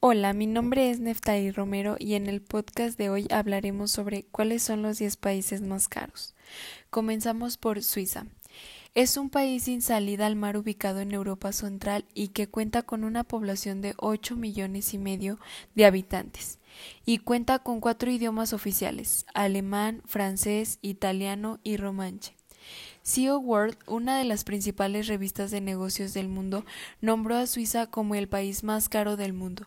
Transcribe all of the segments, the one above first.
Hola, mi nombre es Neftali Romero y en el podcast de hoy hablaremos sobre cuáles son los 10 países más caros. Comenzamos por Suiza. Es un país sin salida al mar ubicado en Europa Central y que cuenta con una población de 8 millones y medio de habitantes y cuenta con cuatro idiomas oficiales, alemán, francés, italiano y romanche. CEO World, una de las principales revistas de negocios del mundo, nombró a Suiza como el país más caro del mundo.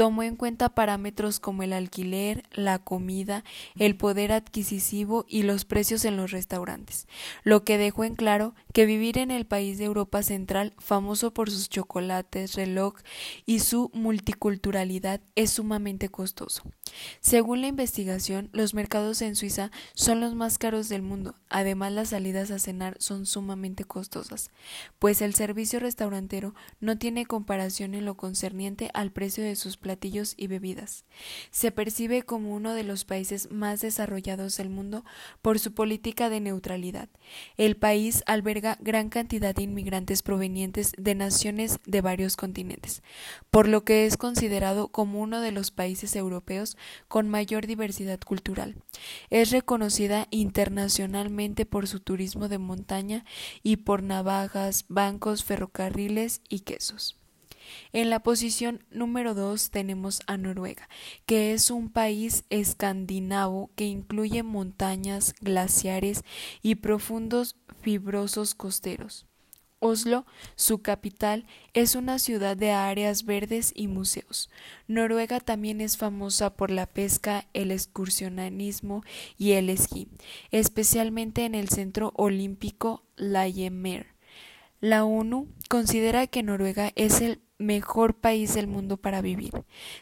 Tomó en cuenta parámetros como el alquiler, la comida, el poder adquisitivo y los precios en los restaurantes, lo que dejó en claro que vivir en el país de Europa Central, famoso por sus chocolates, reloj y su multiculturalidad, es sumamente costoso. Según la investigación, los mercados en Suiza son los más caros del mundo. Además, las salidas a cenar son sumamente costosas, pues el servicio restaurantero no tiene comparación en lo concerniente al precio de sus platillos y bebidas. Se percibe como uno de los países más desarrollados del mundo por su política de neutralidad. El país alberga gran cantidad de inmigrantes provenientes de naciones de varios continentes, por lo que es considerado como uno de los países europeos con mayor diversidad cultural. Es reconocida internacionalmente por su turismo de montaña y por navajas, bancos, ferrocarriles y quesos. En la posición número 2 tenemos a Noruega, que es un país escandinavo que incluye montañas, glaciares y profundos fibrosos costeros. Oslo, su capital, es una ciudad de áreas verdes y museos. Noruega también es famosa por la pesca, el excursionismo y el esquí, especialmente en el Centro Olímpico Lajemer. La ONU considera que Noruega es el mejor país del mundo para vivir.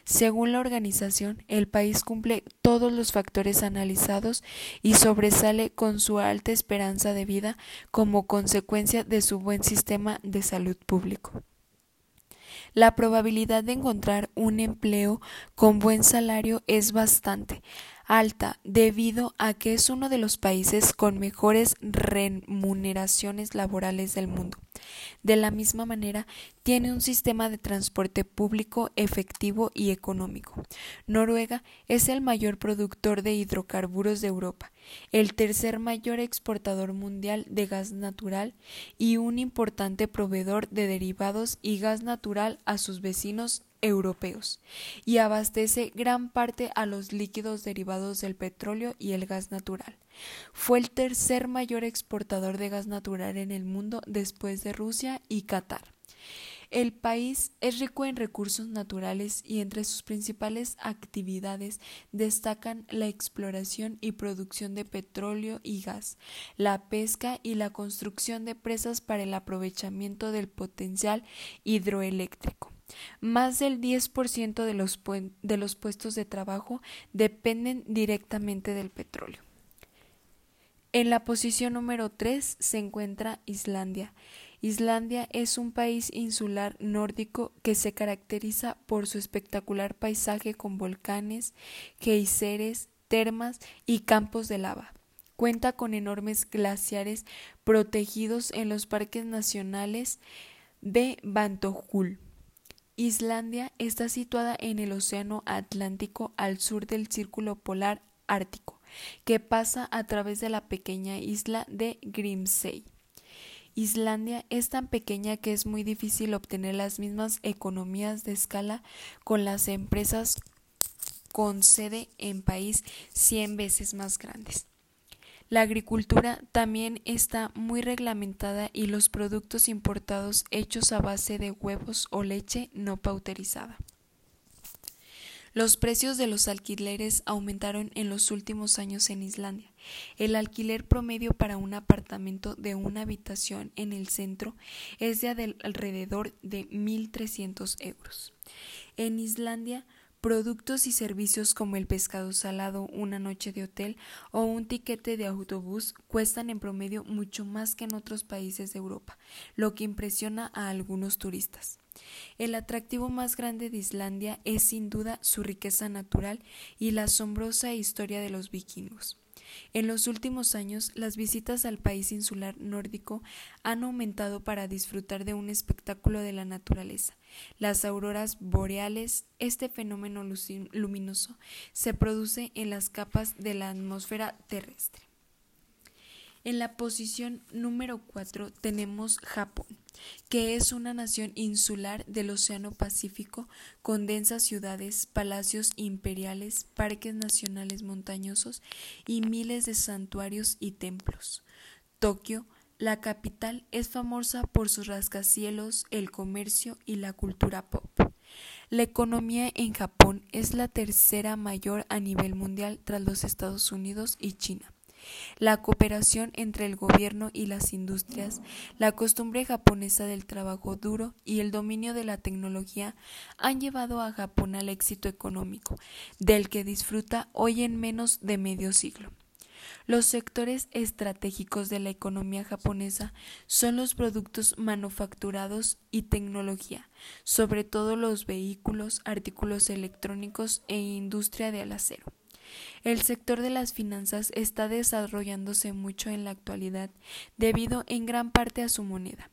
Según la organización, el país cumple todos los factores analizados y sobresale con su alta esperanza de vida como consecuencia de su buen sistema de salud público. La probabilidad de encontrar un empleo con buen salario es bastante alta debido a que es uno de los países con mejores remuneraciones laborales del mundo. De la misma manera, tiene un sistema de transporte público efectivo y económico. Noruega es el mayor productor de hidrocarburos de Europa, el tercer mayor exportador mundial de gas natural y un importante proveedor de derivados y gas natural a sus vecinos europeos y abastece gran parte a los líquidos derivados del petróleo y el gas natural. Fue el tercer mayor exportador de gas natural en el mundo después de Rusia y Qatar. El país es rico en recursos naturales y entre sus principales actividades destacan la exploración y producción de petróleo y gas, la pesca y la construcción de presas para el aprovechamiento del potencial hidroeléctrico. Más del 10% de los, de los puestos de trabajo dependen directamente del petróleo. En la posición número 3 se encuentra Islandia. Islandia es un país insular nórdico que se caracteriza por su espectacular paisaje con volcanes, geyseres, termas y campos de lava. Cuenta con enormes glaciares protegidos en los parques nacionales de Bantohul. Islandia está situada en el Océano Atlántico al sur del Círculo Polar Ártico, que pasa a través de la pequeña isla de Grimsey. Islandia es tan pequeña que es muy difícil obtener las mismas economías de escala con las empresas con sede en país 100 veces más grandes. La agricultura también está muy reglamentada y los productos importados hechos a base de huevos o leche no pauterizada. Los precios de los alquileres aumentaron en los últimos años en Islandia. El alquiler promedio para un apartamento de una habitación en el centro es de alrededor de 1.300 euros. En Islandia, Productos y servicios como el pescado salado, una noche de hotel o un tiquete de autobús cuestan en promedio mucho más que en otros países de Europa, lo que impresiona a algunos turistas. El atractivo más grande de Islandia es sin duda su riqueza natural y la asombrosa historia de los vikingos. En los últimos años, las visitas al país insular nórdico han aumentado para disfrutar de un espectáculo de la naturaleza. Las auroras boreales, este fenómeno luminoso, se produce en las capas de la atmósfera terrestre. En la posición número 4 tenemos Japón, que es una nación insular del Océano Pacífico con densas ciudades, palacios imperiales, parques nacionales montañosos y miles de santuarios y templos. Tokio, la capital, es famosa por sus rascacielos, el comercio y la cultura pop. La economía en Japón es la tercera mayor a nivel mundial tras los Estados Unidos y China. La cooperación entre el gobierno y las industrias, la costumbre japonesa del trabajo duro y el dominio de la tecnología han llevado a Japón al éxito económico, del que disfruta hoy en menos de medio siglo. Los sectores estratégicos de la economía japonesa son los productos manufacturados y tecnología, sobre todo los vehículos, artículos electrónicos e industria del acero. El sector de las finanzas está desarrollándose mucho en la actualidad debido en gran parte a su moneda,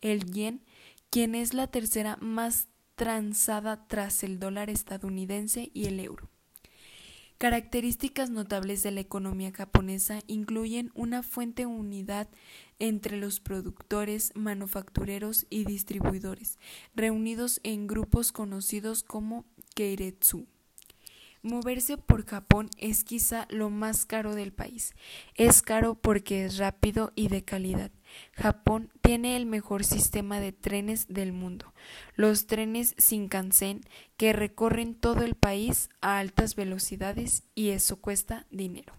el yen, quien es la tercera más transada tras el dólar estadounidense y el euro. Características notables de la economía japonesa incluyen una fuente unidad entre los productores, manufactureros y distribuidores, reunidos en grupos conocidos como Keiretsu. Moverse por Japón es quizá lo más caro del país. Es caro porque es rápido y de calidad. Japón tiene el mejor sistema de trenes del mundo, los trenes Shinkansen que recorren todo el país a altas velocidades y eso cuesta dinero.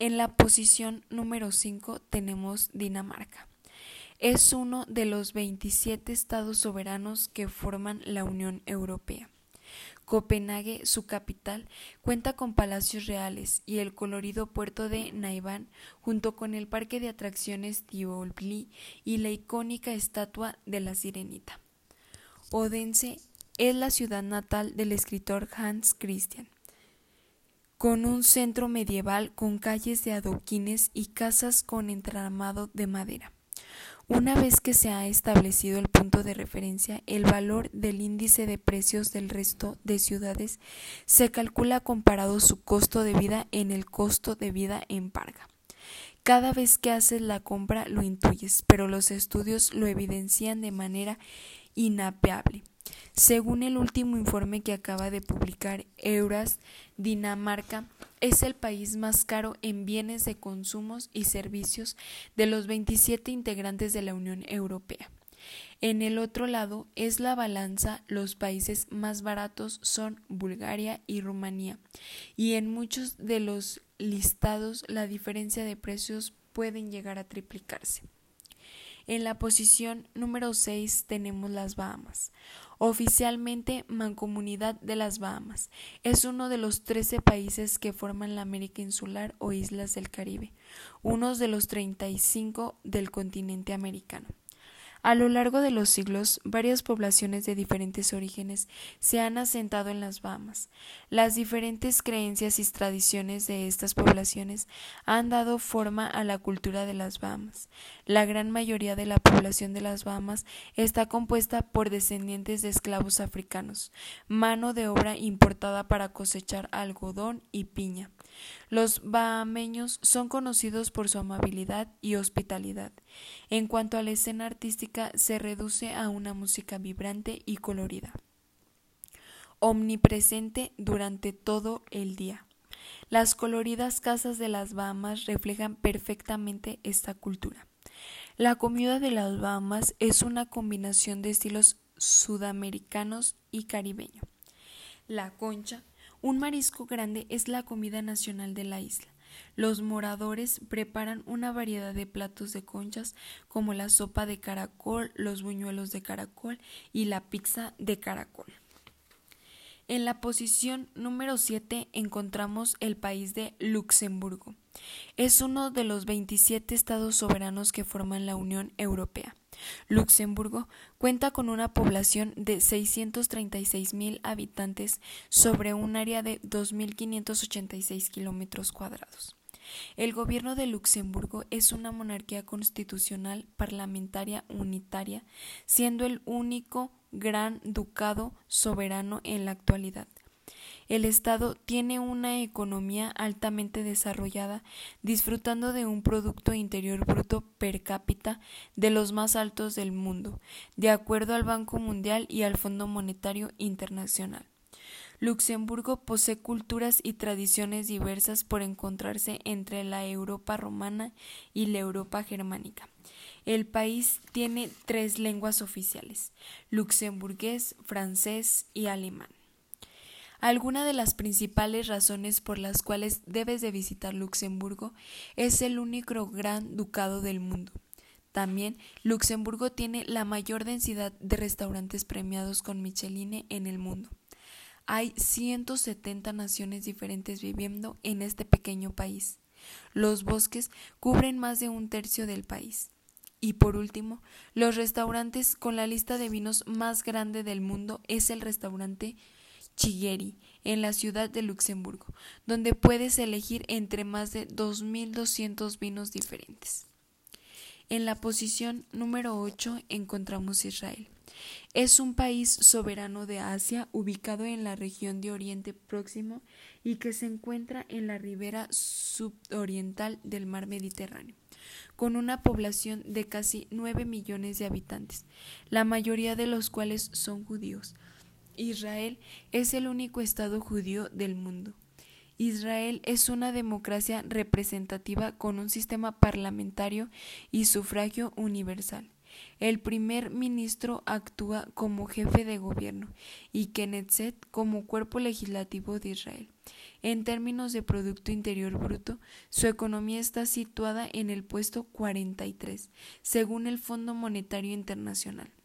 En la posición número 5 tenemos Dinamarca. Es uno de los 27 estados soberanos que forman la Unión Europea. Copenhague, su capital, cuenta con palacios reales y el colorido puerto de Naiván, junto con el parque de atracciones Tivoli y la icónica estatua de la Sirenita. Odense es la ciudad natal del escritor Hans Christian, con un centro medieval con calles de adoquines y casas con entramado de madera. Una vez que se ha establecido el punto de referencia, el valor del índice de precios del resto de ciudades se calcula comparado su costo de vida en el costo de vida en Parga. Cada vez que haces la compra lo intuyes, pero los estudios lo evidencian de manera inapeable. Según el último informe que acaba de publicar Euras, Dinamarca es el país más caro en bienes de consumos y servicios de los 27 integrantes de la Unión Europea. En el otro lado es la balanza, los países más baratos son Bulgaria y Rumanía, y en muchos de los listados la diferencia de precios pueden llegar a triplicarse. En la posición número 6 tenemos las Bahamas. Oficialmente Mancomunidad de las Bahamas. Es uno de los 13 países que forman la América Insular o Islas del Caribe, uno de los 35 del continente americano. A lo largo de los siglos, varias poblaciones de diferentes orígenes se han asentado en las Bahamas. Las diferentes creencias y tradiciones de estas poblaciones han dado forma a la cultura de las Bahamas. La gran mayoría de la población de las Bahamas está compuesta por descendientes de esclavos africanos, mano de obra importada para cosechar algodón y piña. Los bahameños son conocidos por su amabilidad y hospitalidad. En cuanto a la escena artística, se reduce a una música vibrante y colorida, omnipresente durante todo el día. Las coloridas casas de las Bahamas reflejan perfectamente esta cultura. La comida de las Bahamas es una combinación de estilos sudamericanos y caribeño. La concha, un marisco grande es la comida nacional de la isla. Los moradores preparan una variedad de platos de conchas como la sopa de caracol, los buñuelos de caracol y la pizza de caracol. En la posición número 7 encontramos el país de Luxemburgo. Es uno de los 27 estados soberanos que forman la Unión Europea. Luxemburgo cuenta con una población de 636.000 habitantes sobre un área de 2.586 kilómetros cuadrados. El gobierno de Luxemburgo es una monarquía constitucional parlamentaria unitaria, siendo el único gran ducado soberano en la actualidad. El Estado tiene una economía altamente desarrollada, disfrutando de un Producto Interior Bruto per cápita de los más altos del mundo, de acuerdo al Banco Mundial y al Fondo Monetario Internacional. Luxemburgo posee culturas y tradiciones diversas por encontrarse entre la Europa romana y la Europa germánica. El país tiene tres lenguas oficiales, luxemburgués, francés y alemán. Alguna de las principales razones por las cuales debes de visitar Luxemburgo es el único gran ducado del mundo. También Luxemburgo tiene la mayor densidad de restaurantes premiados con Micheline en el mundo. Hay 170 naciones diferentes viviendo en este pequeño país. Los bosques cubren más de un tercio del país. Y por último, los restaurantes con la lista de vinos más grande del mundo es el restaurante Chigueri, en la ciudad de Luxemburgo, donde puedes elegir entre más de 2.200 vinos diferentes. En la posición número 8 encontramos Israel. Es un país soberano de Asia ubicado en la región de Oriente Próximo y que se encuentra en la ribera sudoriental del mar Mediterráneo, con una población de casi 9 millones de habitantes, la mayoría de los cuales son judíos. Israel es el único Estado judío del mundo. Israel es una democracia representativa con un sistema parlamentario y sufragio universal. El primer ministro actúa como jefe de gobierno y Knesset como cuerpo legislativo de Israel. En términos de Producto Interior Bruto, su economía está situada en el puesto 43, según el Fondo Monetario Internacional.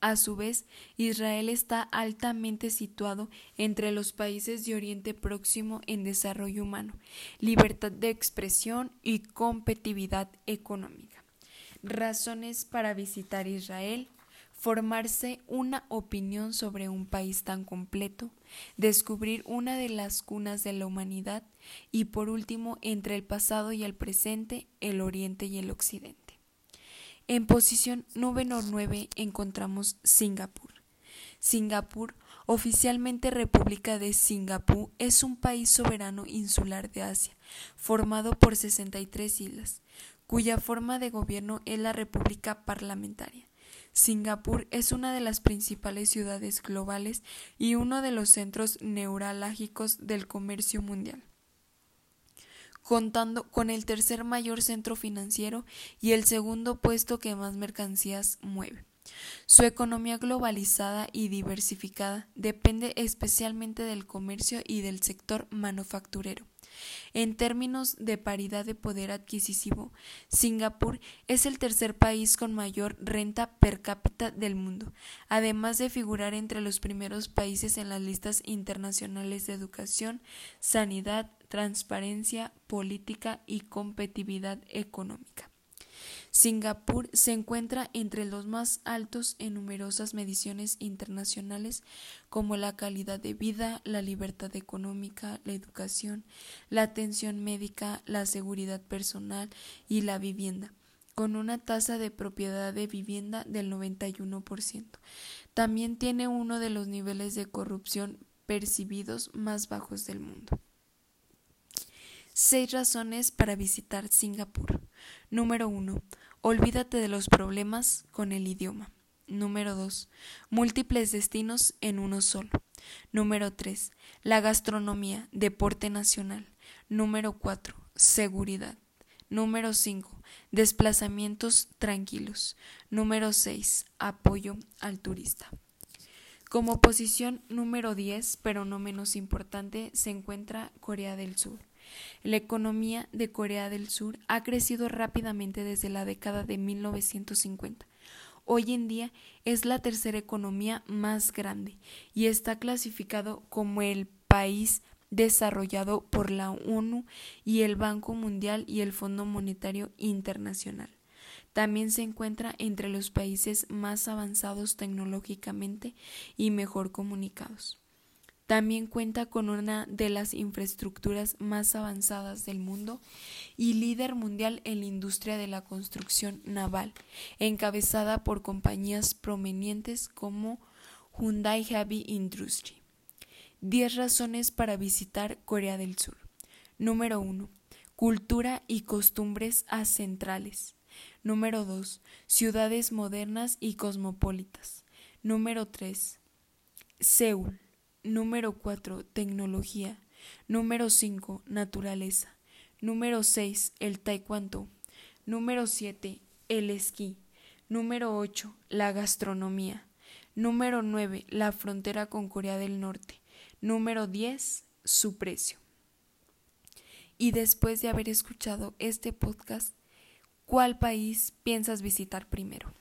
A su vez, Israel está altamente situado entre los países de Oriente Próximo en desarrollo humano, libertad de expresión y competitividad económica. Razones para visitar Israel formarse una opinión sobre un país tan completo, descubrir una de las cunas de la humanidad y por último, entre el pasado y el presente, el Oriente y el Occidente. En posición número 9 encontramos Singapur. Singapur, oficialmente República de Singapur, es un país soberano insular de Asia, formado por 63 islas, cuya forma de gobierno es la República Parlamentaria. Singapur es una de las principales ciudades globales y uno de los centros neurálgicos del comercio mundial contando con el tercer mayor centro financiero y el segundo puesto que más mercancías mueve. Su economía globalizada y diversificada depende especialmente del comercio y del sector manufacturero. En términos de paridad de poder adquisitivo, Singapur es el tercer país con mayor renta per cápita del mundo, además de figurar entre los primeros países en las listas internacionales de educación, sanidad, transparencia política y competitividad económica. Singapur se encuentra entre los más altos en numerosas mediciones internacionales como la calidad de vida, la libertad económica, la educación, la atención médica, la seguridad personal y la vivienda, con una tasa de propiedad de vivienda del 91%. También tiene uno de los niveles de corrupción percibidos más bajos del mundo. Seis razones para visitar Singapur. Número 1. Olvídate de los problemas con el idioma. Número 2. Múltiples destinos en uno solo. Número 3. La gastronomía, deporte nacional. Número 4. Seguridad. Número 5. Desplazamientos tranquilos. Número 6. Apoyo al turista. Como posición número 10, pero no menos importante, se encuentra Corea del Sur. La economía de Corea del Sur ha crecido rápidamente desde la década de 1950. Hoy en día es la tercera economía más grande y está clasificado como el país desarrollado por la ONU y el Banco Mundial y el Fondo Monetario Internacional. También se encuentra entre los países más avanzados tecnológicamente y mejor comunicados. También cuenta con una de las infraestructuras más avanzadas del mundo y líder mundial en la industria de la construcción naval, encabezada por compañías prominentes como Hyundai Heavy Industry. 10 razones para visitar Corea del Sur. Número 1. Cultura y costumbres acentrales. Número 2. Ciudades modernas y cosmopolitas. Número 3. Seúl. Número 4. Tecnología. Número 5. Naturaleza. Número 6. El taekwondo. Número 7. El esquí. Número 8. La gastronomía. Número 9. La frontera con Corea del Norte. Número 10. Su precio. Y después de haber escuchado este podcast, ¿cuál país piensas visitar primero?